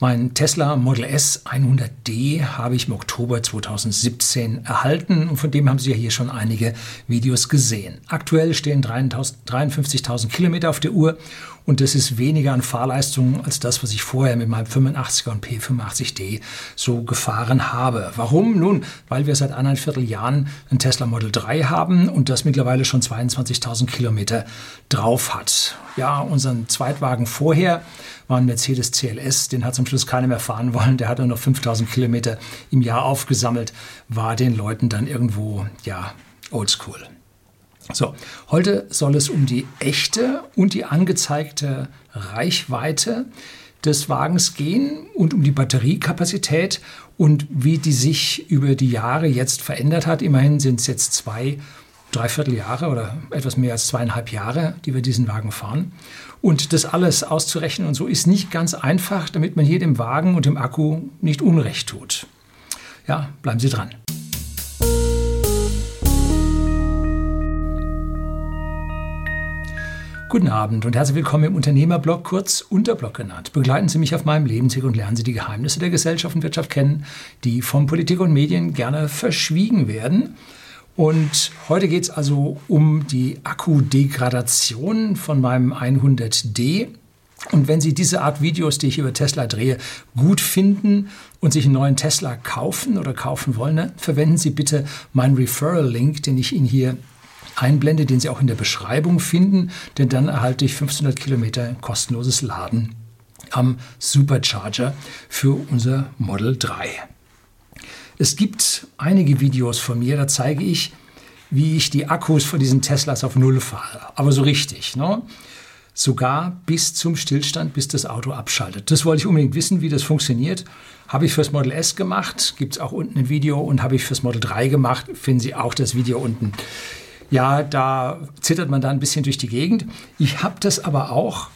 Mein Tesla Model S 100D habe ich im Oktober 2017 erhalten und von dem haben Sie ja hier schon einige Videos gesehen. Aktuell stehen 53.000 Kilometer auf der Uhr und das ist weniger an Fahrleistung als das, was ich vorher mit meinem 85er und P85D so gefahren habe. Warum? Nun, weil wir seit anderthalb Jahren ein Tesla Model 3 haben und das mittlerweile schon 22.000 Kilometer drauf hat. Ja, unseren Zweitwagen vorher war ein Mercedes CLS, den hat zum Schluss keiner mehr fahren wollen. Der hat nur noch 5.000 Kilometer im Jahr aufgesammelt, war den Leuten dann irgendwo, ja, oldschool. So, heute soll es um die echte und die angezeigte Reichweite des Wagens gehen und um die Batteriekapazität und wie die sich über die Jahre jetzt verändert hat. Immerhin sind es jetzt zwei, dreiviertel Jahre oder etwas mehr als zweieinhalb Jahre, die wir diesen Wagen fahren. Und das alles auszurechnen und so ist nicht ganz einfach, damit man hier dem Wagen und dem Akku nicht Unrecht tut. Ja, bleiben Sie dran. Guten Abend und herzlich willkommen im Unternehmerblog, kurz Unterblog genannt. Begleiten Sie mich auf meinem Lebensweg und lernen Sie die Geheimnisse der Gesellschaft und Wirtschaft kennen, die von Politik und Medien gerne verschwiegen werden. Und heute geht es also um die Akkudegradation von meinem 100D. Und wenn Sie diese Art Videos, die ich über Tesla drehe, gut finden und sich einen neuen Tesla kaufen oder kaufen wollen, verwenden Sie bitte meinen Referral-Link, den ich Ihnen hier einblende, den Sie auch in der Beschreibung finden, denn dann erhalte ich 1500 Kilometer kostenloses Laden am Supercharger für unser Model 3. Es gibt einige Videos von mir, da zeige ich, wie ich die Akkus von diesen Teslas auf Null fahre. Aber so richtig. Ne? Sogar bis zum Stillstand, bis das Auto abschaltet. Das wollte ich unbedingt wissen, wie das funktioniert. Habe ich fürs Model S gemacht, gibt es auch unten ein Video und habe ich fürs Model 3 gemacht, finden Sie auch das Video unten ja, da zittert man da ein bisschen durch die Gegend. Ich habe das aber auch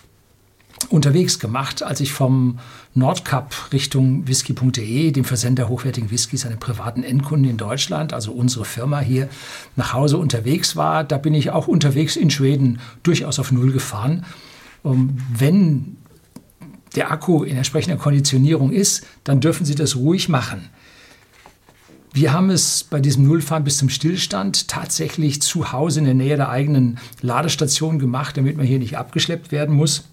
unterwegs gemacht, als ich vom Nordcup Richtung whisky.de, dem Versender hochwertigen Whiskys, einem privaten Endkunden in Deutschland, also unsere Firma hier, nach Hause unterwegs war. Da bin ich auch unterwegs in Schweden durchaus auf Null gefahren. Um, wenn der Akku in entsprechender Konditionierung ist, dann dürfen Sie das ruhig machen. Wir haben es bei diesem Nullfahren bis zum Stillstand tatsächlich zu Hause in der Nähe der eigenen Ladestation gemacht, damit man hier nicht abgeschleppt werden muss.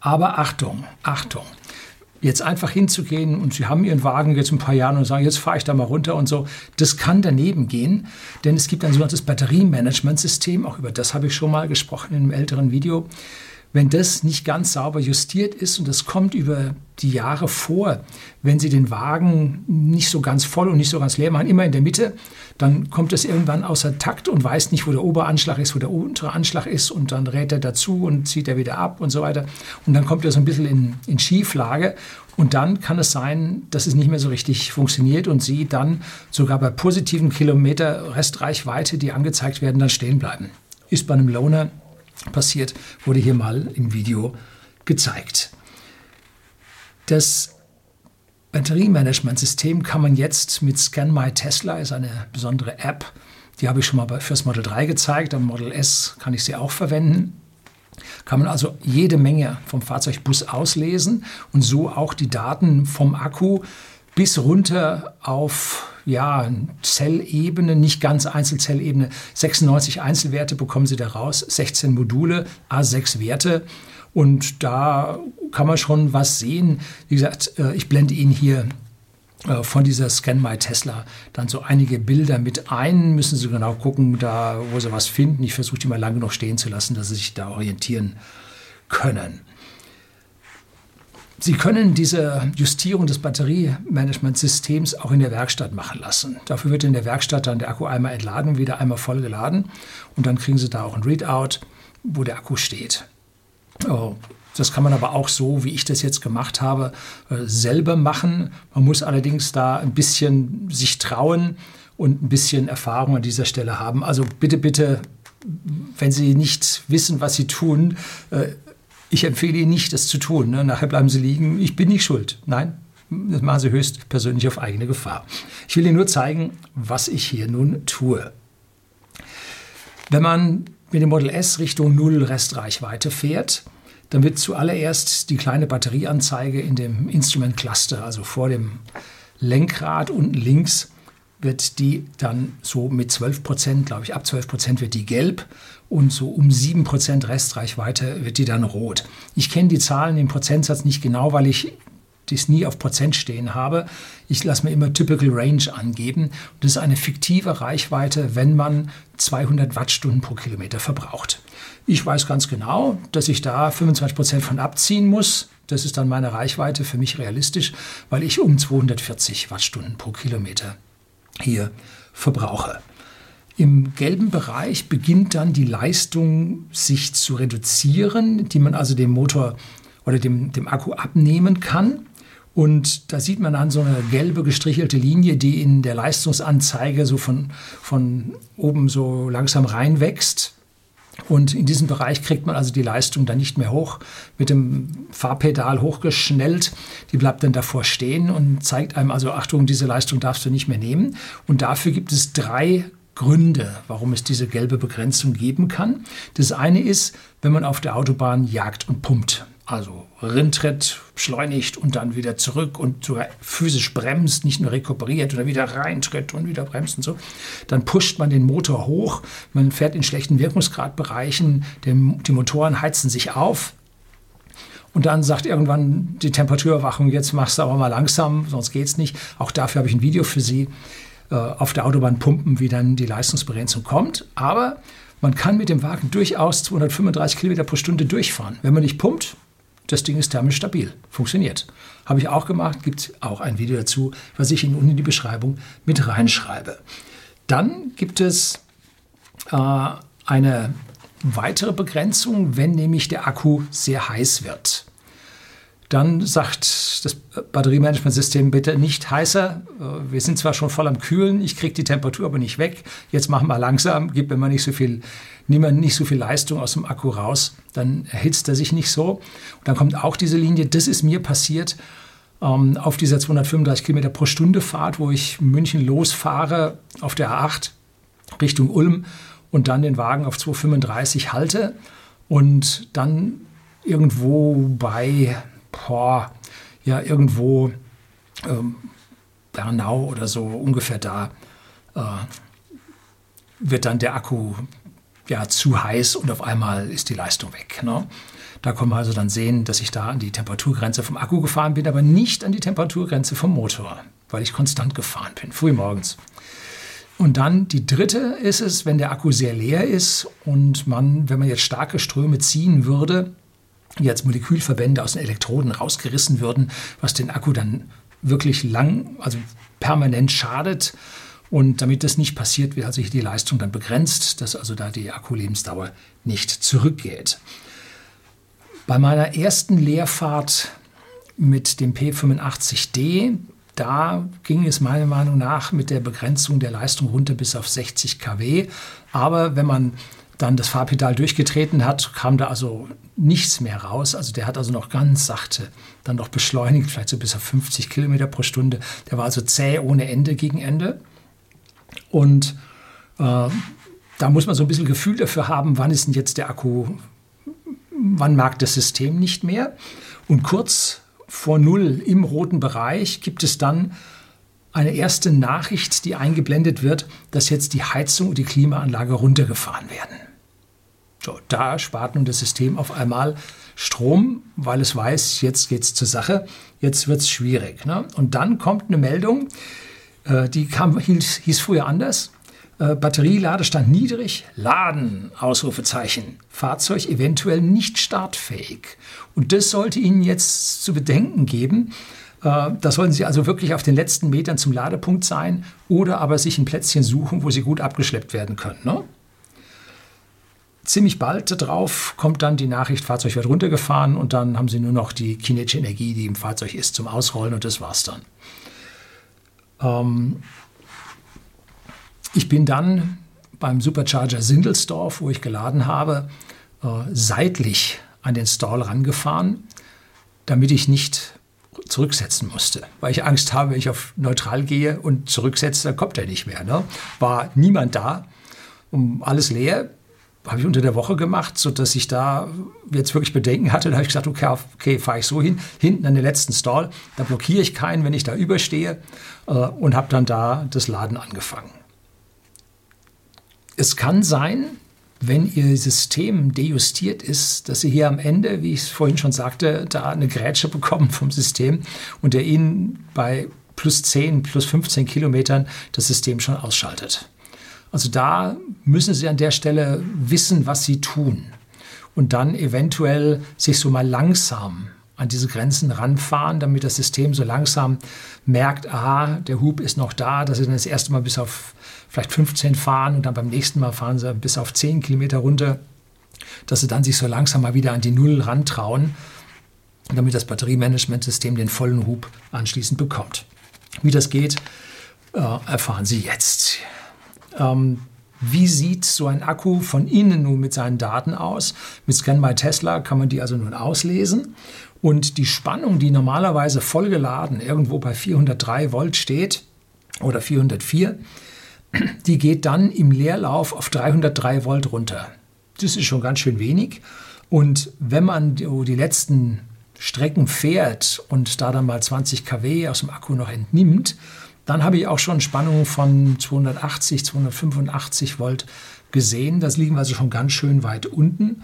Aber Achtung, Achtung. Jetzt einfach hinzugehen und Sie haben Ihren Wagen jetzt ein paar Jahre und sagen, jetzt fahre ich da mal runter und so, das kann daneben gehen, denn es gibt ein sogenanntes Batteriemanagementsystem, auch über das habe ich schon mal gesprochen in einem älteren Video wenn das nicht ganz sauber justiert ist und das kommt über die Jahre vor, wenn Sie den Wagen nicht so ganz voll und nicht so ganz leer machen, immer in der Mitte, dann kommt es irgendwann außer Takt und weiß nicht, wo der Oberanschlag ist, wo der untere Anschlag ist und dann rät er dazu und zieht er wieder ab und so weiter. Und dann kommt er so ein bisschen in, in Schieflage und dann kann es sein, dass es nicht mehr so richtig funktioniert und Sie dann sogar bei positiven Kilometer Restreichweite, die angezeigt werden, dann stehen bleiben. Ist bei einem Loaner passiert, wurde hier mal im Video gezeigt. Das Batteriemanagementsystem kann man jetzt mit Scan My Tesla, ist eine besondere App, die habe ich schon mal fürs Model 3 gezeigt, am Model S kann ich sie auch verwenden. Kann man also jede Menge vom Fahrzeugbus auslesen und so auch die Daten vom Akku bis runter auf ja, Zellebene, nicht ganz Einzelzellebene. 96 Einzelwerte bekommen Sie daraus, 16 Module, A6 Werte. Und da kann man schon was sehen. Wie gesagt, äh, ich blende Ihnen hier äh, von dieser Scan My Tesla dann so einige Bilder mit ein. Müssen Sie genau gucken, da wo Sie was finden. Ich versuche die mal lange noch stehen zu lassen, dass Sie sich da orientieren können. Sie können diese Justierung des Batteriemanagementsystems auch in der Werkstatt machen lassen. Dafür wird in der Werkstatt dann der Akku einmal entladen, wieder einmal voll geladen und dann kriegen Sie da auch ein Readout, wo der Akku steht. Oh, das kann man aber auch so, wie ich das jetzt gemacht habe, äh, selber machen. Man muss allerdings da ein bisschen sich trauen und ein bisschen Erfahrung an dieser Stelle haben. Also bitte, bitte, wenn Sie nicht wissen, was Sie tun, äh, ich empfehle Ihnen nicht, das zu tun. Ne? Nachher bleiben Sie liegen. Ich bin nicht schuld. Nein, das machen Sie höchst persönlich auf eigene Gefahr. Ich will Ihnen nur zeigen, was ich hier nun tue. Wenn man mit dem Model S Richtung Null Restreichweite fährt, dann wird zuallererst die kleine Batterieanzeige in dem Instrument Cluster, also vor dem Lenkrad unten links, wird die dann so mit 12 Prozent, glaube ich, ab 12 Prozent wird die gelb und so um 7 Prozent Restreichweite wird die dann rot. Ich kenne die Zahlen im Prozentsatz nicht genau, weil ich das nie auf Prozent stehen habe. Ich lasse mir immer Typical Range angeben. das ist eine fiktive Reichweite, wenn man 200 Wattstunden pro Kilometer verbraucht. Ich weiß ganz genau, dass ich da 25 Prozent von abziehen muss. Das ist dann meine Reichweite für mich realistisch, weil ich um 240 Wattstunden pro Kilometer hier verbrauche. Im gelben Bereich beginnt dann die Leistung sich zu reduzieren, die man also dem Motor oder dem, dem Akku abnehmen kann. Und da sieht man dann so eine gelbe gestrichelte Linie, die in der Leistungsanzeige so von, von oben so langsam reinwächst. Und in diesem Bereich kriegt man also die Leistung dann nicht mehr hoch, mit dem Fahrpedal hochgeschnellt. Die bleibt dann davor stehen und zeigt einem also, Achtung, diese Leistung darfst du nicht mehr nehmen. Und dafür gibt es drei Gründe, warum es diese gelbe Begrenzung geben kann. Das eine ist, wenn man auf der Autobahn jagt und pumpt. Also Rindtritt, beschleunigt und dann wieder zurück und sogar physisch bremst, nicht nur rekuperiert oder wieder reintritt und wieder bremst und so. Dann pusht man den Motor hoch, man fährt in schlechten Wirkungsgradbereichen, die Motoren heizen sich auf, und dann sagt irgendwann die Temperaturüberwachung, jetzt machst du aber mal langsam, sonst geht es nicht. Auch dafür habe ich ein Video für Sie auf der Autobahn pumpen, wie dann die Leistungsbegrenzung kommt. Aber man kann mit dem Wagen durchaus 235 Kilometer pro Stunde durchfahren. Wenn man nicht pumpt, das Ding ist thermisch stabil, funktioniert. Habe ich auch gemacht, gibt auch ein Video dazu, was ich Ihnen unten in die Beschreibung mit reinschreibe. Dann gibt es äh, eine weitere Begrenzung, wenn nämlich der Akku sehr heiß wird. Dann sagt das Batteriemanagementsystem bitte nicht heißer. Wir sind zwar schon voll am Kühlen, ich kriege die Temperatur aber nicht weg. Jetzt machen wir langsam, gibt mir mal nicht so viel, nimm nicht so viel Leistung aus dem Akku raus, dann erhitzt er sich nicht so. Und dann kommt auch diese Linie, das ist mir passiert ähm, auf dieser 235 Kilometer pro Stunde Fahrt, wo ich München losfahre auf der A8 Richtung Ulm und dann den Wagen auf 235 halte und dann irgendwo bei boah, ja, irgendwo ähm, Bernau oder so ungefähr da äh, wird dann der Akku ja zu heiß und auf einmal ist die Leistung weg. Ne? Da kann man also dann sehen, dass ich da an die Temperaturgrenze vom Akku gefahren bin, aber nicht an die Temperaturgrenze vom Motor, weil ich konstant gefahren bin, früh morgens. Und dann die dritte ist es, wenn der Akku sehr leer ist und man, wenn man jetzt starke Ströme ziehen würde, jetzt Molekülverbände aus den Elektroden rausgerissen würden, was den Akku dann wirklich lang, also permanent schadet. Und damit das nicht passiert, wird also die Leistung dann begrenzt, dass also da die Akkulebensdauer nicht zurückgeht. Bei meiner ersten Leerfahrt mit dem P85D, da ging es meiner Meinung nach mit der Begrenzung der Leistung runter bis auf 60 kW. Aber wenn man dann das Fahrpedal durchgetreten hat, kam da also nichts mehr raus. Also der hat also noch ganz sachte dann noch beschleunigt, vielleicht so bis auf 50 Kilometer pro Stunde. Der war also zäh ohne Ende gegen Ende. Und äh, da muss man so ein bisschen Gefühl dafür haben, wann ist denn jetzt der Akku, wann mag das System nicht mehr. Und kurz vor Null im roten Bereich gibt es dann eine erste Nachricht, die eingeblendet wird, dass jetzt die Heizung und die Klimaanlage runtergefahren werden. Da spart nun das System auf einmal Strom, weil es weiß, jetzt geht es zur Sache, jetzt wird es schwierig. Ne? Und dann kommt eine Meldung, äh, die kam, hieß, hieß früher anders. Äh, Batterieladestand niedrig, Laden, Ausrufezeichen. Fahrzeug eventuell nicht startfähig. Und das sollte Ihnen jetzt zu bedenken geben. Äh, da sollten Sie also wirklich auf den letzten Metern zum Ladepunkt sein oder aber sich ein Plätzchen suchen, wo Sie gut abgeschleppt werden können. Ne? Ziemlich bald darauf kommt dann die Nachricht, Fahrzeug wird runtergefahren und dann haben sie nur noch die kinetische Energie, die im Fahrzeug ist, zum Ausrollen und das war's dann. Ähm ich bin dann beim Supercharger Sindelsdorf, wo ich geladen habe, äh, seitlich an den Stall rangefahren, damit ich nicht zurücksetzen musste, weil ich Angst habe, wenn ich auf neutral gehe und zurücksetze, dann kommt er nicht mehr. Ne? War niemand da, um alles leer habe ich unter der Woche gemacht, sodass ich da jetzt wirklich Bedenken hatte. Da habe ich gesagt, okay, okay fahre ich so hin, hinten an den letzten Stall, da blockiere ich keinen, wenn ich da überstehe äh, und habe dann da das Laden angefangen. Es kann sein, wenn Ihr System dejustiert ist, dass Sie hier am Ende, wie ich es vorhin schon sagte, da eine Grätsche bekommen vom System und der Ihnen bei plus 10, plus 15 Kilometern das System schon ausschaltet. Also da müssen Sie an der Stelle wissen, was Sie tun und dann eventuell sich so mal langsam an diese Grenzen ranfahren, damit das System so langsam merkt, aha, der Hub ist noch da, dass Sie dann das erste Mal bis auf vielleicht 15 fahren und dann beim nächsten Mal fahren Sie bis auf 10 Kilometer runter, dass Sie dann sich so langsam mal wieder an die Null rantrauen, damit das Batteriemanagementsystem den vollen Hub anschließend bekommt. Wie das geht, äh, erfahren Sie jetzt. Ähm, wie sieht so ein Akku von innen nun mit seinen Daten aus? Mit Scan My Tesla kann man die also nun auslesen. Und die Spannung, die normalerweise vollgeladen irgendwo bei 403 Volt steht oder 404, die geht dann im Leerlauf auf 303 Volt runter. Das ist schon ganz schön wenig. Und wenn man die letzten Strecken fährt und da dann mal 20 kW aus dem Akku noch entnimmt, dann habe ich auch schon Spannungen von 280, 285 Volt gesehen. Das liegen wir also schon ganz schön weit unten.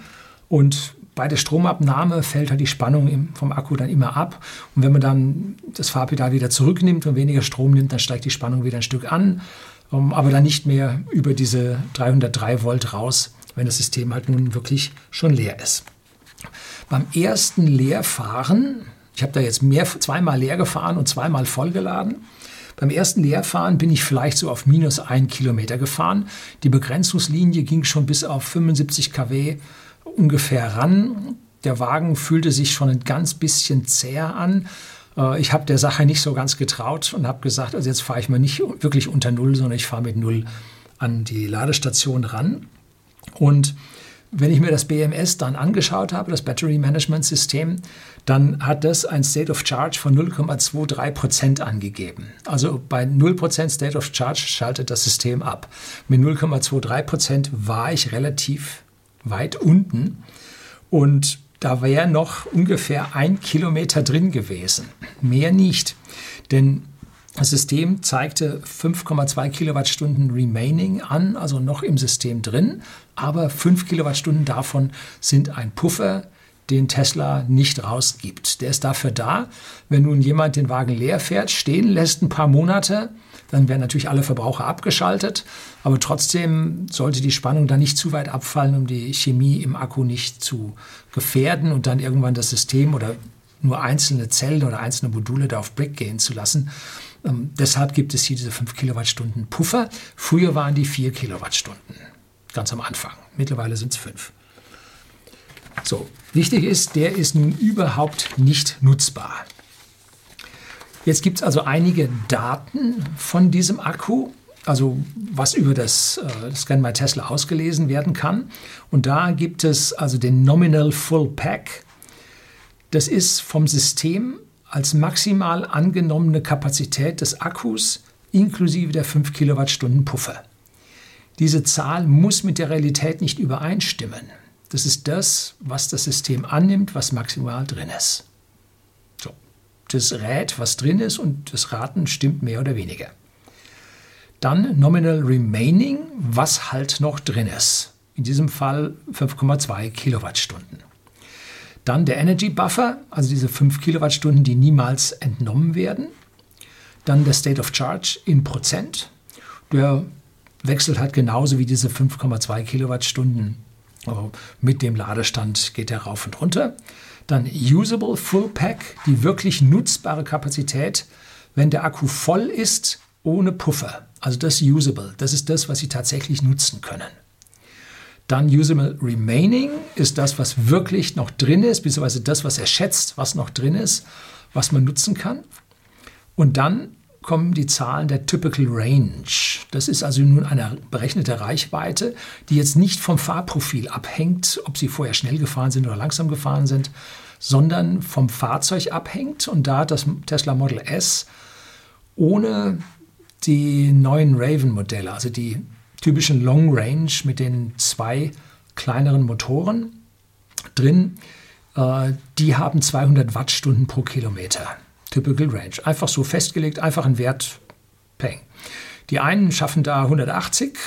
Und bei der Stromabnahme fällt halt die Spannung vom Akku dann immer ab. Und wenn man dann das Fahrpedal wieder zurücknimmt und weniger Strom nimmt, dann steigt die Spannung wieder ein Stück an, ähm, aber dann nicht mehr über diese 303 Volt raus, wenn das System halt nun wirklich schon leer ist. Beim ersten Leerfahren, ich habe da jetzt mehr, zweimal leer gefahren und zweimal vollgeladen, beim ersten Leerfahren bin ich vielleicht so auf minus ein Kilometer gefahren. Die Begrenzungslinie ging schon bis auf 75 kW ungefähr ran. Der Wagen fühlte sich schon ein ganz bisschen zäher an. Äh, ich habe der Sache nicht so ganz getraut und habe gesagt, also jetzt fahre ich mal nicht wirklich unter Null, sondern ich fahre mit Null an die Ladestation ran. Und wenn ich mir das BMS dann angeschaut habe, das Battery Management System, dann hat das ein State of Charge von 0,23 Prozent angegeben. Also bei 0 Prozent State of Charge schaltet das System ab. Mit 0,23 Prozent war ich relativ weit unten und da wäre noch ungefähr ein Kilometer drin gewesen. Mehr nicht, denn das System zeigte 5,2 Kilowattstunden Remaining an, also noch im System drin, aber 5 Kilowattstunden davon sind ein Puffer, den Tesla nicht rausgibt. Der ist dafür da, wenn nun jemand den Wagen leer fährt, stehen lässt ein paar Monate, dann werden natürlich alle Verbraucher abgeschaltet, aber trotzdem sollte die Spannung da nicht zu weit abfallen, um die Chemie im Akku nicht zu gefährden und dann irgendwann das System oder nur einzelne Zellen oder einzelne Module da auf Brick gehen zu lassen. Ähm, deshalb gibt es hier diese 5 Kilowattstunden Puffer. Früher waren die 4 Kilowattstunden, ganz am Anfang. Mittlerweile sind es 5. So, wichtig ist, der ist nun überhaupt nicht nutzbar. Jetzt gibt es also einige Daten von diesem Akku, also was über das äh, Scan My Tesla ausgelesen werden kann. Und da gibt es also den Nominal Full Pack. Das ist vom System als maximal angenommene Kapazität des Akkus inklusive der 5 Kilowattstunden Puffer. Diese Zahl muss mit der Realität nicht übereinstimmen. Das ist das, was das System annimmt, was maximal drin ist. So. Das rät, was drin ist und das Raten stimmt mehr oder weniger. Dann Nominal Remaining, was halt noch drin ist. In diesem Fall 5,2 Kilowattstunden. Dann der Energy Buffer, also diese 5 Kilowattstunden, die niemals entnommen werden. Dann der State of Charge in Prozent. Der wechselt halt genauso wie diese 5,2 Kilowattstunden. Also mit dem Ladestand geht er rauf und runter. Dann Usable Full Pack, die wirklich nutzbare Kapazität, wenn der Akku voll ist, ohne Puffer. Also das Usable, das ist das, was Sie tatsächlich nutzen können. Dann Usable Remaining ist das, was wirklich noch drin ist, beziehungsweise das, was er schätzt, was noch drin ist, was man nutzen kann. Und dann kommen die Zahlen der Typical Range. Das ist also nun eine berechnete Reichweite, die jetzt nicht vom Fahrprofil abhängt, ob Sie vorher schnell gefahren sind oder langsam gefahren sind, sondern vom Fahrzeug abhängt. Und da hat das Tesla Model S ohne die neuen Raven-Modelle, also die typischen Long Range mit den zwei kleineren Motoren drin. Äh, die haben 200 Wattstunden pro Kilometer. Typical Range. Einfach so festgelegt, einfach ein Wert. Peng. Die einen schaffen da 180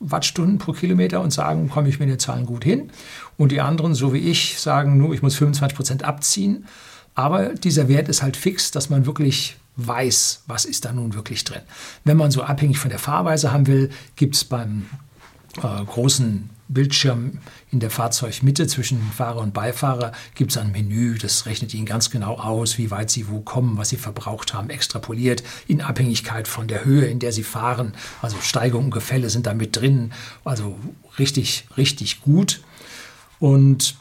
Wattstunden pro Kilometer und sagen, komme ich mit den Zahlen gut hin. Und die anderen, so wie ich, sagen nur, ich muss 25 Prozent abziehen. Aber dieser Wert ist halt fix, dass man wirklich weiß, was ist da nun wirklich drin. Wenn man so abhängig von der Fahrweise haben will, gibt es beim äh, großen Bildschirm in der Fahrzeugmitte zwischen Fahrer und Beifahrer gibt es ein Menü, das rechnet Ihnen ganz genau aus, wie weit Sie wo kommen, was Sie verbraucht haben, extrapoliert in Abhängigkeit von der Höhe, in der Sie fahren. Also Steigung und Gefälle sind da mit drin, also richtig, richtig gut. Und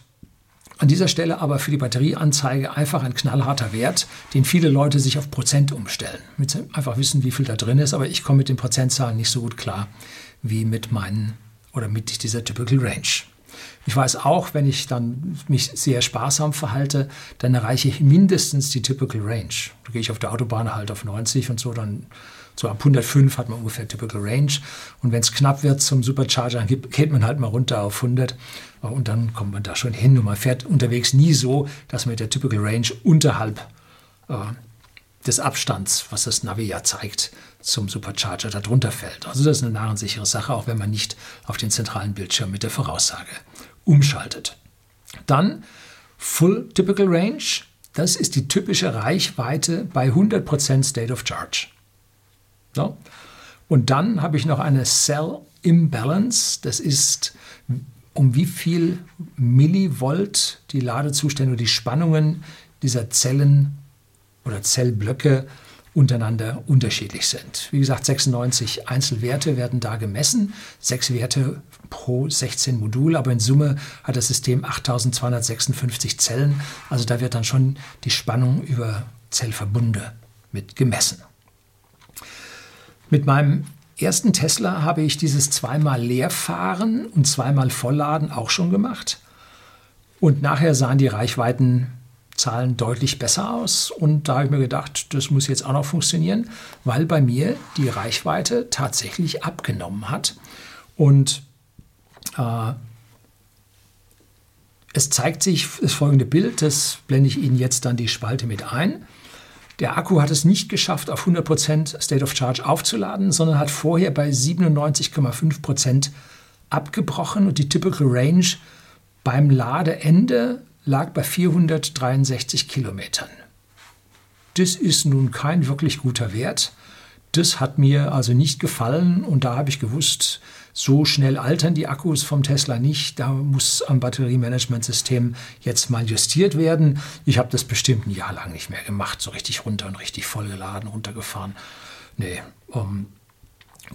an dieser Stelle aber für die Batterieanzeige einfach ein knallharter Wert, den viele Leute sich auf Prozent umstellen. Mit einfach wissen, wie viel da drin ist, aber ich komme mit den Prozentzahlen nicht so gut klar wie mit meinen oder mit dieser Typical Range. Ich weiß auch, wenn ich dann mich sehr sparsam verhalte, dann erreiche ich mindestens die Typical Range. Da gehe ich auf der Autobahn halt auf 90 und so, dann so ab 105 hat man ungefähr Typical Range. Und wenn es knapp wird zum Supercharger, geht man halt mal runter auf 100 und dann kommt man da schon hin. Und man fährt unterwegs nie so, dass man mit der Typical Range unterhalb äh, des Abstands, was das Navi ja zeigt, zum Supercharger darunter fällt. Also das ist eine narrensichere Sache, auch wenn man nicht auf den zentralen Bildschirm mit der Voraussage umschaltet. Dann Full Typical Range. Das ist die typische Reichweite bei 100% State of Charge. So. Und dann habe ich noch eine Cell Imbalance. Das ist, um wie viel Millivolt die Ladezustände oder die Spannungen dieser Zellen oder Zellblöcke untereinander unterschiedlich sind. Wie gesagt, 96 Einzelwerte werden da gemessen, sechs Werte pro 16 Module, aber in Summe hat das System 8256 Zellen. Also da wird dann schon die Spannung über Zellverbunde mit gemessen. Mit meinem ersten Tesla habe ich dieses zweimal Leerfahren und zweimal Vollladen auch schon gemacht. Und nachher sahen die Reichweiten Zahlen deutlich besser aus. Und da habe ich mir gedacht, das muss jetzt auch noch funktionieren, weil bei mir die Reichweite tatsächlich abgenommen hat. Und äh, es zeigt sich das folgende Bild, das blende ich Ihnen jetzt dann die Spalte mit ein. Der Akku hat es nicht geschafft, auf 100% State of Charge aufzuladen, sondern hat vorher bei 97,5% abgebrochen und die Typical Range beim Ladeende lag bei 463 Kilometern. Das ist nun kein wirklich guter Wert. Das hat mir also nicht gefallen und da habe ich gewusst, so schnell altern die Akkus vom Tesla nicht. Da muss am Batteriemanagementsystem jetzt mal justiert werden. Ich habe das bestimmt ein Jahr lang nicht mehr gemacht, so richtig runter und richtig vollgeladen, runtergefahren. Nee, um,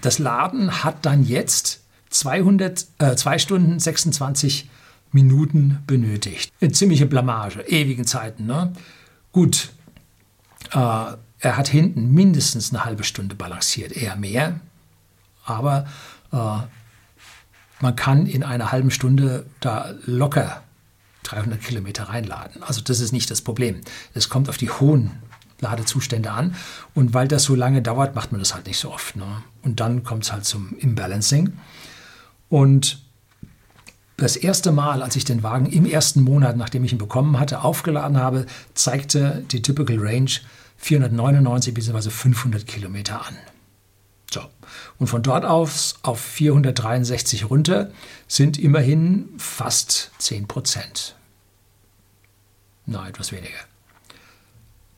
das Laden hat dann jetzt 200, äh, 2 Stunden 26 Minuten benötigt. Eine ziemliche Blamage, ewigen Zeiten. Ne? Gut, äh, er hat hinten mindestens eine halbe Stunde balanciert, eher mehr. Aber äh, man kann in einer halben Stunde da locker 300 Kilometer reinladen. Also das ist nicht das Problem. Es kommt auf die hohen Ladezustände an. Und weil das so lange dauert, macht man das halt nicht so oft. Ne? Und dann kommt es halt zum Imbalancing. Und das erste Mal, als ich den Wagen im ersten Monat, nachdem ich ihn bekommen hatte, aufgeladen habe, zeigte die Typical Range 499 bzw. 500 Kilometer an. So. Und von dort aus auf 463 runter sind immerhin fast 10 Prozent. Nein, etwas weniger.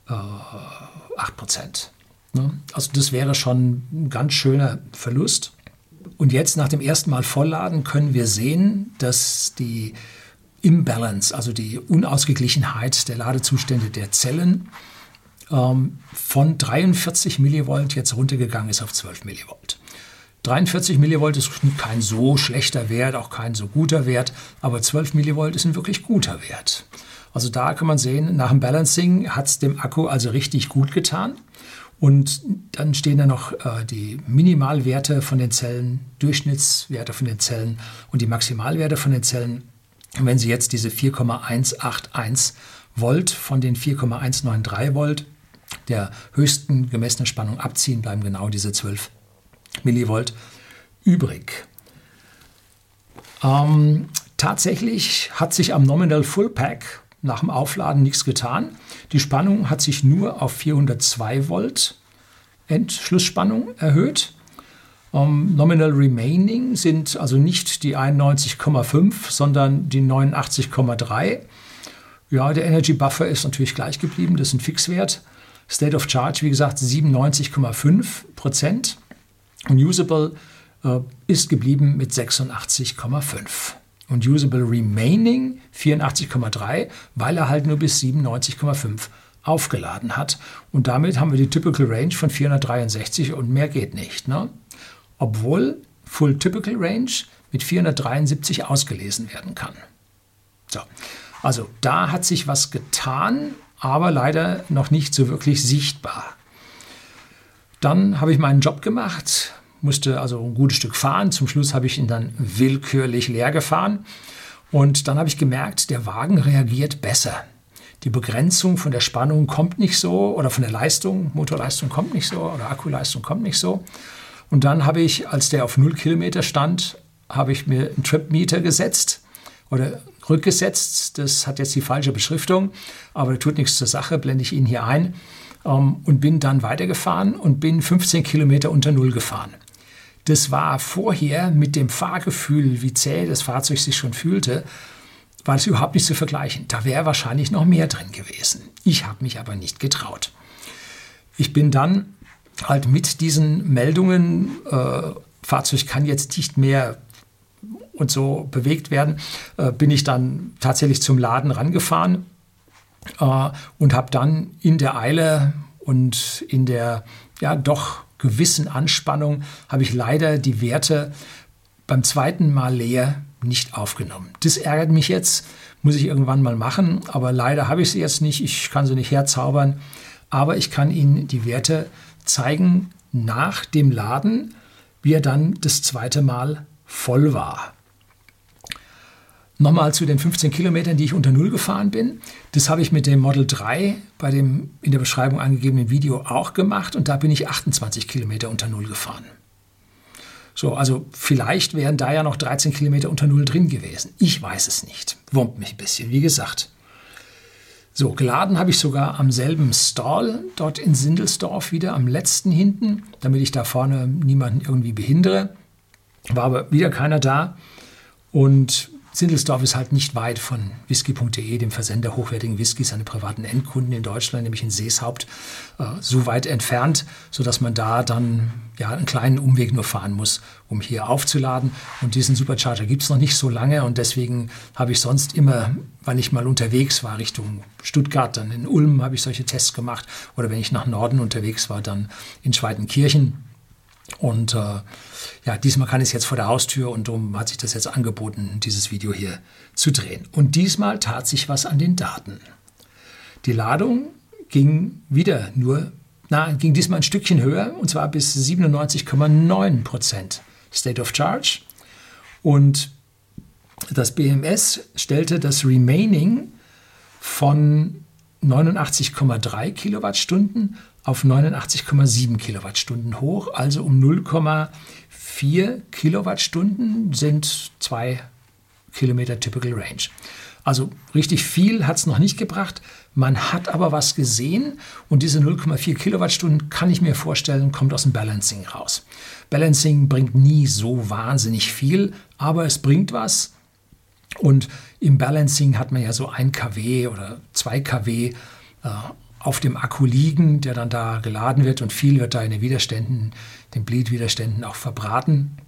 Äh, 8 Prozent. Ne? Also das wäre schon ein ganz schöner Verlust. Und jetzt nach dem ersten Mal vollladen können wir sehen, dass die Imbalance, also die Unausgeglichenheit der Ladezustände der Zellen, ähm, von 43 Millivolt jetzt runtergegangen ist auf 12 Millivolt. 43 Millivolt ist kein so schlechter Wert, auch kein so guter Wert, aber 12 Millivolt ist ein wirklich guter Wert. Also da kann man sehen, nach dem Balancing hat es dem Akku also richtig gut getan. Und dann stehen da noch äh, die Minimalwerte von den Zellen, Durchschnittswerte von den Zellen und die Maximalwerte von den Zellen. Und wenn Sie jetzt diese 4,181 Volt von den 4,193 Volt der höchsten gemessenen Spannung abziehen, bleiben genau diese 12 Millivolt übrig. Ähm, tatsächlich hat sich am Nominal Full Pack nach dem Aufladen nichts getan. Die Spannung hat sich nur auf 402 Volt Endschlussspannung erhöht. Um, Nominal Remaining sind also nicht die 91,5, sondern die 89,3. Ja, der Energy Buffer ist natürlich gleich geblieben, das ist ein Fixwert. State of Charge, wie gesagt, 97,5 Prozent. Und Usable äh, ist geblieben mit 86,5. Und Usable Remaining 84,3, weil er halt nur bis 97,5 aufgeladen hat. Und damit haben wir die Typical Range von 463 und mehr geht nicht. Ne? Obwohl Full Typical Range mit 473 ausgelesen werden kann. So. Also da hat sich was getan, aber leider noch nicht so wirklich sichtbar. Dann habe ich meinen Job gemacht, musste also ein gutes Stück fahren. Zum Schluss habe ich ihn dann willkürlich leer gefahren. Und dann habe ich gemerkt, der Wagen reagiert besser. Die Begrenzung von der Spannung kommt nicht so oder von der Leistung, Motorleistung kommt nicht so oder Akkuleistung kommt nicht so. Und dann habe ich, als der auf 0 Kilometer stand, habe ich mir einen Trip-Meter gesetzt oder rückgesetzt. Das hat jetzt die falsche Beschriftung, aber tut nichts zur Sache, blende ich Ihnen hier ein. Ähm, und bin dann weitergefahren und bin 15 Kilometer unter Null gefahren. Das war vorher mit dem Fahrgefühl, wie zäh das Fahrzeug sich schon fühlte, war das überhaupt nicht zu vergleichen. Da wäre wahrscheinlich noch mehr drin gewesen. Ich habe mich aber nicht getraut. Ich bin dann halt mit diesen Meldungen, äh, Fahrzeug kann jetzt nicht mehr und so bewegt werden, äh, bin ich dann tatsächlich zum Laden rangefahren äh, und habe dann in der Eile und in der ja doch gewissen Anspannung habe ich leider die Werte beim zweiten Mal leer nicht aufgenommen. Das ärgert mich jetzt, muss ich irgendwann mal machen, aber leider habe ich sie jetzt nicht, ich kann sie nicht herzaubern, aber ich kann Ihnen die Werte zeigen nach dem Laden, wie er dann das zweite Mal voll war. Nochmal zu den 15 Kilometern, die ich unter Null gefahren bin. Das habe ich mit dem Model 3 bei dem in der Beschreibung angegebenen Video auch gemacht und da bin ich 28 Kilometer unter Null gefahren. So, also vielleicht wären da ja noch 13 Kilometer unter Null drin gewesen. Ich weiß es nicht. Wurmt mich ein bisschen, wie gesagt. So, geladen habe ich sogar am selben Stall, dort in Sindelsdorf wieder, am letzten hinten, damit ich da vorne niemanden irgendwie behindere. War aber wieder keiner da. Und Sindelsdorf ist halt nicht weit von whisky.de, dem Versender hochwertigen Whiskys an privaten Endkunden in Deutschland, nämlich in Seeshaupt, äh, so weit entfernt, sodass man da dann ja, einen kleinen Umweg nur fahren muss, um hier aufzuladen. Und diesen Supercharger gibt es noch nicht so lange und deswegen habe ich sonst immer, wenn ich mal unterwegs war, Richtung Stuttgart, dann in Ulm habe ich solche Tests gemacht oder wenn ich nach Norden unterwegs war, dann in Schweitenkirchen und äh, ja, diesmal kann ich es jetzt vor der Haustür und darum hat sich das jetzt angeboten, dieses Video hier zu drehen. Und diesmal tat sich was an den Daten. Die Ladung ging wieder nur, na, ging diesmal ein Stückchen höher und zwar bis 97,9 Prozent State of Charge. Und das BMS stellte das Remaining von 89,3 Kilowattstunden auf 89,7 Kilowattstunden hoch, also um 0,4 Kilowattstunden sind zwei Kilometer Typical Range. Also richtig viel hat es noch nicht gebracht. Man hat aber was gesehen und diese 0,4 Kilowattstunden kann ich mir vorstellen, kommt aus dem Balancing raus. Balancing bringt nie so wahnsinnig viel, aber es bringt was. Und im Balancing hat man ja so 1 kW oder 2 kW äh, auf dem Akku liegen, der dann da geladen wird und viel wird da in den Widerständen, den Bleed-Widerständen auch verbraten,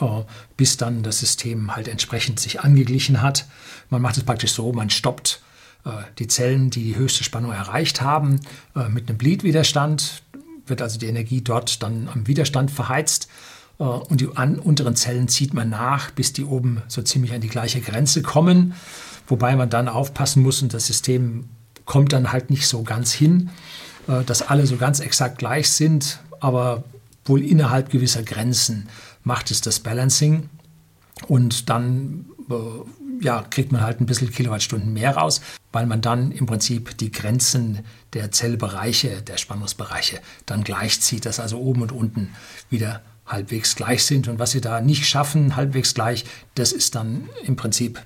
äh, bis dann das System halt entsprechend sich angeglichen hat. Man macht es praktisch so, man stoppt äh, die Zellen, die die höchste Spannung erreicht haben, äh, mit einem Bleed-Widerstand, wird also die Energie dort dann am Widerstand verheizt. Und die unteren Zellen zieht man nach, bis die oben so ziemlich an die gleiche Grenze kommen, wobei man dann aufpassen muss und das System kommt dann halt nicht so ganz hin, äh, dass alle so ganz exakt gleich sind, aber wohl innerhalb gewisser Grenzen macht es das Balancing und dann äh, ja, kriegt man halt ein bisschen Kilowattstunden mehr raus, weil man dann im Prinzip die Grenzen der Zellbereiche, der Spannungsbereiche dann gleichzieht, dass also oben und unten wieder halbwegs gleich sind. Und was sie da nicht schaffen, halbwegs gleich, das ist dann im Prinzip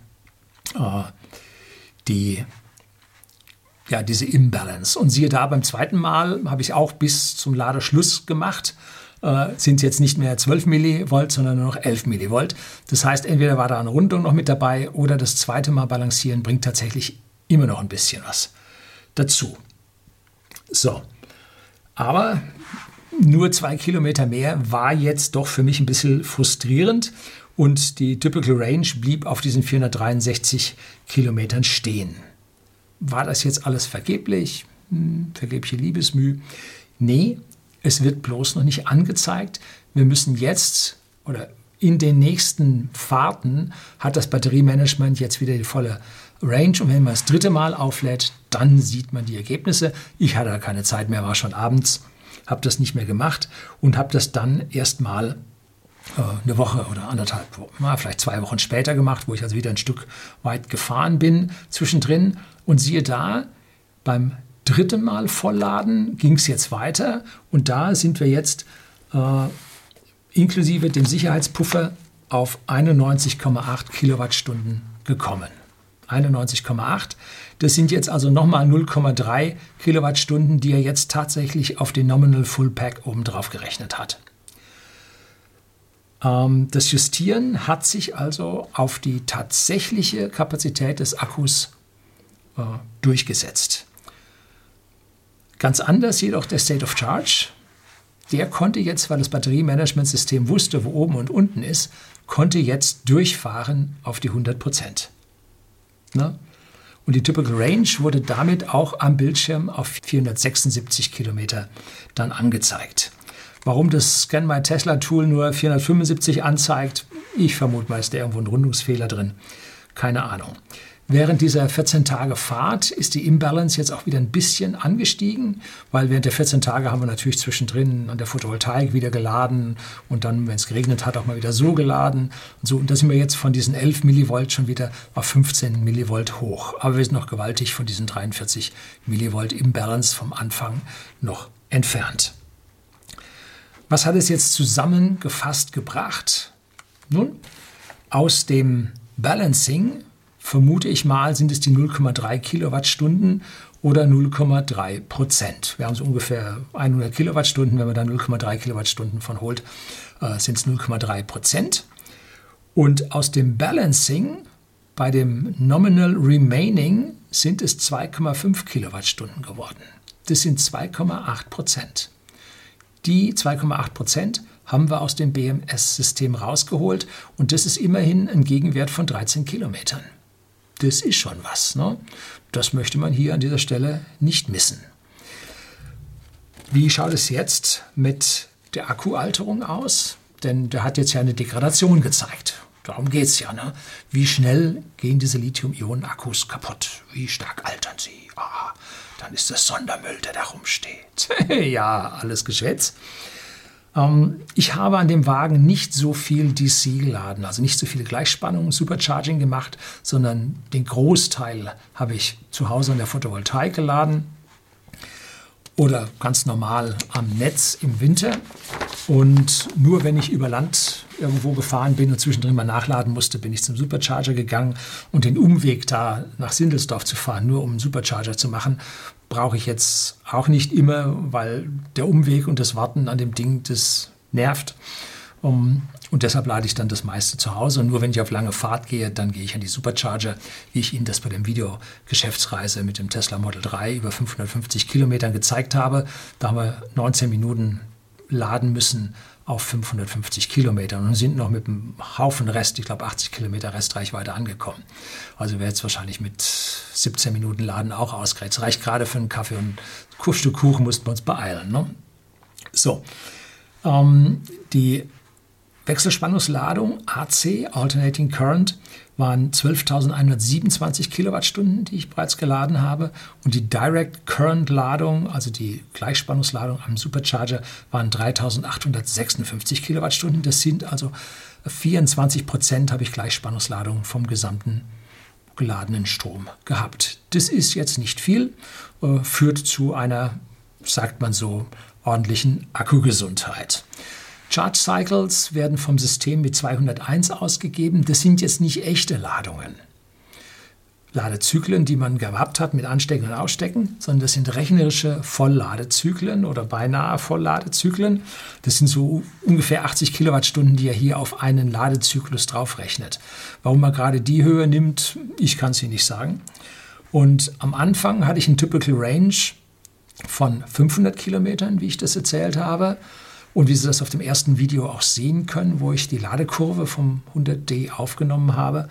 äh, die, ja, diese Imbalance. Und siehe da, beim zweiten Mal habe ich auch bis zum Ladeschluss gemacht. Äh, sind jetzt nicht mehr 12 Millivolt, sondern nur noch 11 Millivolt. Das heißt, entweder war da eine Rundung noch mit dabei oder das zweite Mal balancieren bringt tatsächlich immer noch ein bisschen was dazu. So, aber nur zwei Kilometer mehr war jetzt doch für mich ein bisschen frustrierend und die Typical Range blieb auf diesen 463 Kilometern stehen. War das jetzt alles vergeblich? Hm, vergebliche Liebesmüh? Nee, es wird bloß noch nicht angezeigt. Wir müssen jetzt oder in den nächsten Fahrten hat das Batteriemanagement jetzt wieder die volle Range und wenn man das dritte Mal auflädt, dann sieht man die Ergebnisse. Ich hatte keine Zeit mehr, war schon abends, habe das nicht mehr gemacht und habe das dann erstmal äh, eine Woche oder anderthalb, vielleicht zwei Wochen später gemacht, wo ich also wieder ein Stück weit gefahren bin zwischendrin und siehe da, beim dritten Mal vollladen ging es jetzt weiter und da sind wir jetzt äh, inklusive dem Sicherheitspuffer auf 91,8 Kilowattstunden gekommen. 91,8. Das sind jetzt also nochmal 0,3 Kilowattstunden, die er jetzt tatsächlich auf den Nominal Full Pack obendrauf gerechnet hat. Ähm, das Justieren hat sich also auf die tatsächliche Kapazität des Akkus äh, durchgesetzt. Ganz anders jedoch der State of Charge. Der konnte jetzt, weil das Batteriemanagementsystem wusste, wo oben und unten ist, konnte jetzt durchfahren auf die 100 Prozent. Ne? Und die Typical Range wurde damit auch am Bildschirm auf 476 Kilometer dann angezeigt. Warum das Scan My Tesla Tool nur 475 anzeigt, ich vermute mal, ist da irgendwo ein Rundungsfehler drin. Keine Ahnung. Während dieser 14 Tage Fahrt ist die Imbalance jetzt auch wieder ein bisschen angestiegen, weil während der 14 Tage haben wir natürlich zwischendrin an der Photovoltaik wieder geladen und dann, wenn es geregnet hat, auch mal wieder so geladen. Und, so. und da sind wir jetzt von diesen 11 Millivolt schon wieder auf 15 Millivolt hoch. Aber wir sind noch gewaltig von diesen 43 Millivolt Imbalance vom Anfang noch entfernt. Was hat es jetzt zusammengefasst gebracht? Nun, aus dem Balancing vermute ich mal, sind es die 0,3 Kilowattstunden oder 0,3 Prozent. Wir haben so ungefähr 100 Kilowattstunden. Wenn man da 0,3 Kilowattstunden von holt, äh, sind es 0,3 Prozent. Und aus dem Balancing bei dem Nominal Remaining sind es 2,5 Kilowattstunden geworden. Das sind 2,8 Prozent. Die 2,8 Prozent haben wir aus dem BMS-System rausgeholt und das ist immerhin ein Gegenwert von 13 Kilometern das ist schon was. Ne? Das möchte man hier an dieser Stelle nicht missen. Wie schaut es jetzt mit der Akkualterung aus? Denn der hat jetzt ja eine Degradation gezeigt. Darum geht es ja. Ne? Wie schnell gehen diese Lithium-Ionen-Akkus kaputt? Wie stark altern sie? Ah, dann ist das Sondermüll, der da rumsteht. ja, alles Geschwätz. Ähm, ich habe an dem Wagen nicht so viel DC geladen, also nicht so viele Gleichspannungen, Supercharging gemacht, sondern den Großteil habe ich zu Hause an der Photovoltaik geladen oder ganz normal am Netz im Winter. Und nur wenn ich über Land irgendwo gefahren bin und zwischendrin mal nachladen musste, bin ich zum Supercharger gegangen und den Umweg da nach Sindelsdorf zu fahren, nur um einen Supercharger zu machen, brauche ich jetzt auch nicht immer, weil der Umweg und das Warten an dem Ding, das nervt. Um, und deshalb lade ich dann das meiste zu Hause. Und nur wenn ich auf lange Fahrt gehe, dann gehe ich an die Supercharger, wie ich Ihnen das bei dem Video Geschäftsreise mit dem Tesla Model 3 über 550 Kilometern gezeigt habe. Da haben wir 19 Minuten laden müssen auf 550 Kilometern und sind noch mit einem Haufen Rest, ich glaube 80 Kilometer Restreichweite angekommen. Also wäre jetzt wahrscheinlich mit 17 Minuten Laden auch ausgereicht. reicht gerade für einen Kaffee und ein Stück Kuchen mussten wir uns beeilen. Ne? So, ähm, die Wechselspannungsladung AC, Alternating Current, waren 12.127 Kilowattstunden, die ich bereits geladen habe. Und die Direct Current Ladung, also die Gleichspannungsladung am Supercharger, waren 3.856 Kilowattstunden. Das sind also 24 Prozent habe ich Gleichspannungsladung vom gesamten geladenen Strom gehabt. Das ist jetzt nicht viel, äh, führt zu einer, sagt man so, ordentlichen Akkugesundheit. Charge Cycles werden vom System mit 201 ausgegeben. Das sind jetzt nicht echte Ladungen. Ladezyklen, die man gehabt hat mit Anstecken und Ausstecken, sondern das sind rechnerische Vollladezyklen oder beinahe Vollladezyklen. Das sind so ungefähr 80 Kilowattstunden, die er hier auf einen Ladezyklus draufrechnet. Warum er gerade die Höhe nimmt, ich kann es Ihnen nicht sagen. Und am Anfang hatte ich ein Typical Range von 500 Kilometern, wie ich das erzählt habe. Und wie Sie das auf dem ersten Video auch sehen können, wo ich die Ladekurve vom 100D aufgenommen habe.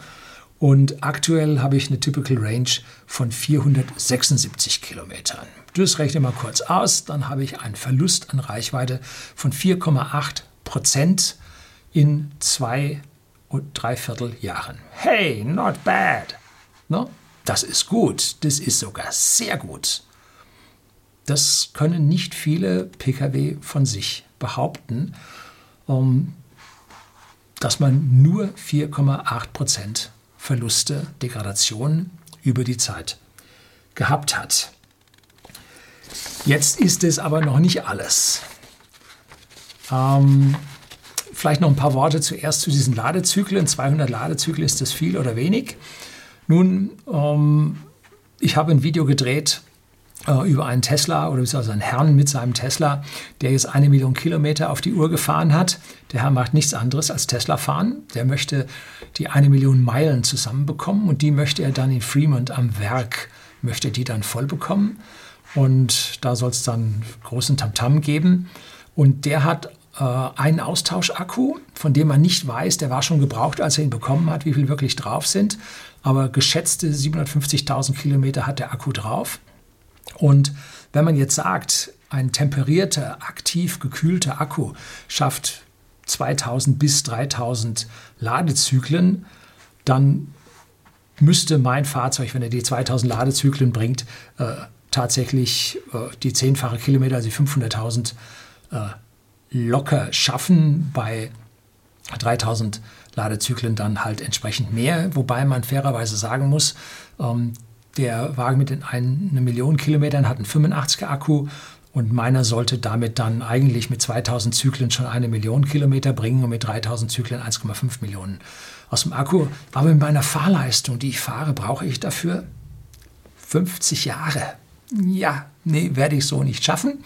Und aktuell habe ich eine Typical Range von 476 Kilometern. Das rechne mal kurz aus, dann habe ich einen Verlust an Reichweite von 4,8 Prozent in zwei und dreiviertel Jahren. Hey, not bad. No? Das ist gut, das ist sogar sehr gut. Das können nicht viele Pkw von sich behaupten, dass man nur 4,8 Prozent Verluste, Degradationen über die Zeit gehabt hat. Jetzt ist es aber noch nicht alles. Ähm, vielleicht noch ein paar Worte zuerst zu diesen Ladezyklen. 200 Ladezyklen, ist das viel oder wenig? Nun, ähm, ich habe ein Video gedreht über einen Tesla oder also einen Herrn mit seinem Tesla, der jetzt eine Million Kilometer auf die Uhr gefahren hat. Der Herr macht nichts anderes als Tesla fahren. Der möchte die eine Million Meilen zusammenbekommen und die möchte er dann in Fremont am Werk, möchte die dann voll bekommen. Und da soll es dann großen Tamtam -Tam geben. Und der hat äh, einen Austauschakku, von dem man nicht weiß, der war schon gebraucht, als er ihn bekommen hat, wie viel wirklich drauf sind. Aber geschätzte 750.000 Kilometer hat der Akku drauf. Und wenn man jetzt sagt, ein temperierter, aktiv gekühlter Akku schafft 2000 bis 3000 Ladezyklen, dann müsste mein Fahrzeug, wenn er die 2000 Ladezyklen bringt, äh, tatsächlich äh, die zehnfache Kilometer, also 500.000 äh, locker schaffen. Bei 3000 Ladezyklen dann halt entsprechend mehr, wobei man fairerweise sagen muss, ähm, der Wagen mit den einen, eine Million Kilometern hat einen 85er Akku und meiner sollte damit dann eigentlich mit 2000 Zyklen schon eine Million Kilometer bringen und mit 3000 Zyklen 1,5 Millionen aus dem Akku. Aber mit meiner Fahrleistung, die ich fahre, brauche ich dafür 50 Jahre. Ja, nee, werde ich so nicht schaffen,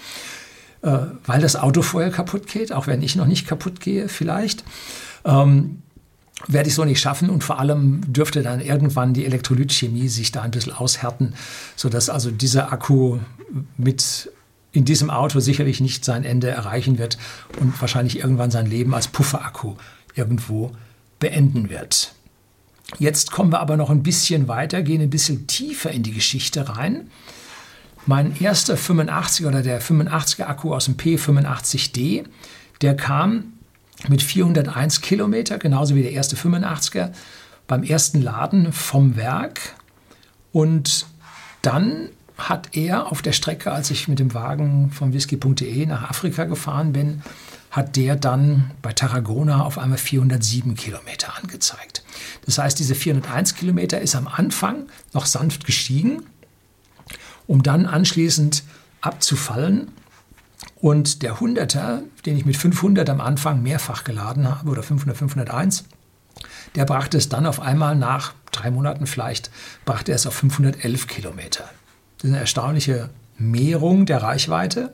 äh, weil das Auto vorher kaputt geht, auch wenn ich noch nicht kaputt gehe vielleicht. Ähm, werde ich so nicht schaffen und vor allem dürfte dann irgendwann die Elektrolytchemie sich da ein bisschen aushärten, sodass also dieser Akku mit in diesem Auto sicherlich nicht sein Ende erreichen wird und wahrscheinlich irgendwann sein Leben als Pufferakku irgendwo beenden wird. Jetzt kommen wir aber noch ein bisschen weiter, gehen ein bisschen tiefer in die Geschichte rein. Mein erster 85er oder der 85er Akku aus dem P85D, der kam mit 401 Kilometer, genauso wie der erste 85er, beim ersten Laden vom Werk. Und dann hat er auf der Strecke, als ich mit dem Wagen vom whisky.de nach Afrika gefahren bin, hat der dann bei Tarragona auf einmal 407 Kilometer angezeigt. Das heißt, diese 401 Kilometer ist am Anfang noch sanft gestiegen, um dann anschließend abzufallen und der 100er, den ich mit 500 am Anfang mehrfach geladen habe, oder 500, 501, der brachte es dann auf einmal nach drei Monaten vielleicht, brachte er es auf 511 Kilometer. Das ist eine erstaunliche Mehrung der Reichweite.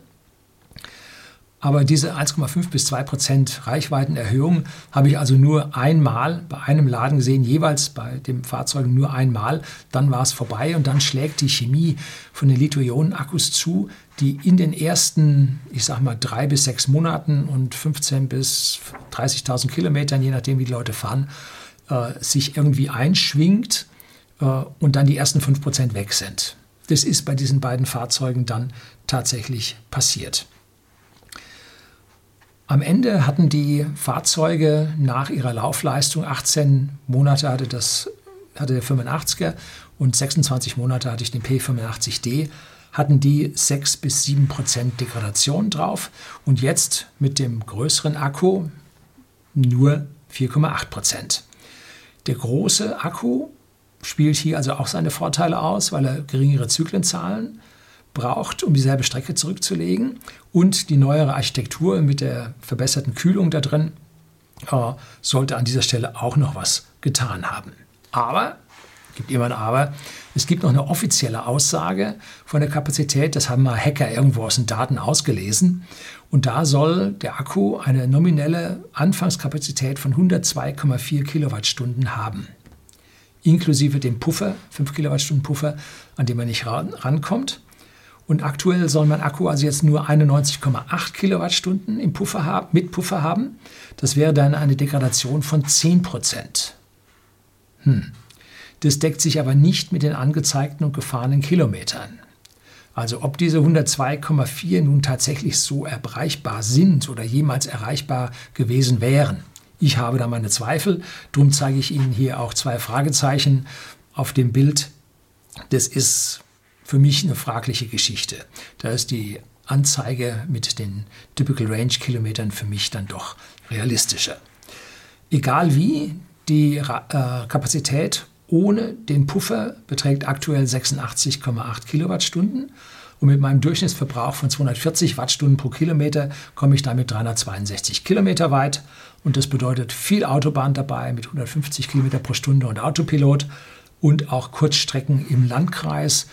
Aber diese 1,5 bis 2 Prozent Reichweitenerhöhung habe ich also nur einmal bei einem Laden gesehen, jeweils bei dem Fahrzeug nur einmal. Dann war es vorbei und dann schlägt die Chemie von den Lithium-Ionen-Akkus zu, die in den ersten, ich sag mal, drei bis sechs Monaten und 15 bis 30.000 Kilometern, je nachdem, wie die Leute fahren, äh, sich irgendwie einschwingt äh, und dann die ersten 5 Prozent weg sind. Das ist bei diesen beiden Fahrzeugen dann tatsächlich passiert. Am Ende hatten die Fahrzeuge nach ihrer Laufleistung 18 Monate hatte, das, hatte der 85er und 26 Monate hatte ich den P85D, hatten die 6 bis 7 Prozent Degradation drauf und jetzt mit dem größeren Akku nur 4,8 Prozent. Der große Akku spielt hier also auch seine Vorteile aus, weil er geringere Zyklenzahlen braucht, um dieselbe Strecke zurückzulegen. Und die neuere Architektur mit der verbesserten Kühlung da drin äh, sollte an dieser Stelle auch noch was getan haben. Aber, gibt immer ein Aber, es gibt noch eine offizielle Aussage von der Kapazität, das haben mal Hacker irgendwo aus den Daten ausgelesen. Und da soll der Akku eine nominelle Anfangskapazität von 102,4 Kilowattstunden haben. Inklusive dem Puffer, 5 Kilowattstunden Puffer, an dem man nicht ran, rankommt. Und aktuell soll mein Akku also jetzt nur 91,8 Kilowattstunden im Puffer haben, mit Puffer haben. Das wäre dann eine Degradation von 10 Prozent. Hm. Das deckt sich aber nicht mit den angezeigten und gefahrenen Kilometern. Also ob diese 102,4 nun tatsächlich so erreichbar sind oder jemals erreichbar gewesen wären. Ich habe da meine Zweifel, darum zeige ich Ihnen hier auch zwei Fragezeichen auf dem Bild. Das ist für mich eine fragliche Geschichte. Da ist die Anzeige mit den Typical Range Kilometern für mich dann doch realistischer. Egal wie, die äh, Kapazität ohne den Puffer beträgt aktuell 86,8 Kilowattstunden und mit meinem Durchschnittsverbrauch von 240 Wattstunden pro Kilometer komme ich damit 362 Kilometer weit und das bedeutet viel Autobahn dabei mit 150 Kilometer pro Stunde und Autopilot und auch Kurzstrecken im Landkreis,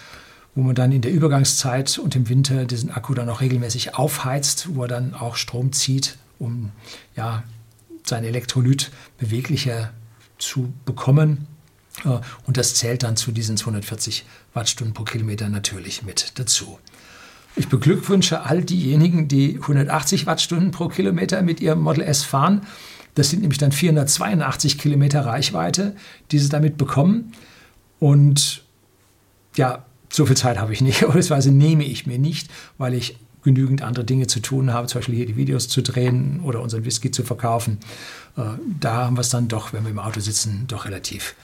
wo man dann in der Übergangszeit und im Winter diesen Akku dann auch regelmäßig aufheizt, wo er dann auch Strom zieht, um ja, sein Elektrolyt beweglicher zu bekommen. Äh, und das zählt dann zu diesen 240 Wattstunden pro Kilometer natürlich mit dazu. Ich beglückwünsche all diejenigen, die 180 Wattstunden pro Kilometer mit ihrem Model S fahren. Das sind nämlich dann 482 Kilometer Reichweite, die sie damit bekommen. Und ja, so viel Zeit habe ich nicht, beziehungsweise nehme ich mir nicht, weil ich genügend andere Dinge zu tun habe, zum Beispiel hier die Videos zu drehen oder unseren Whisky zu verkaufen. Äh, da haben wir es dann doch, wenn wir im Auto sitzen, doch relativ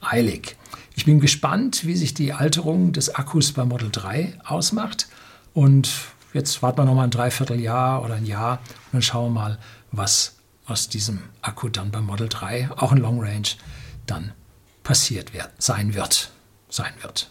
eilig. Ich bin gespannt, wie sich die Alterung des Akkus bei Model 3 ausmacht. Und jetzt warten wir noch mal ein Dreivierteljahr oder ein Jahr und dann schauen wir mal, was aus diesem Akku dann beim Model 3, auch in Long Range, dann passiert wird, sein wird. Sein wird.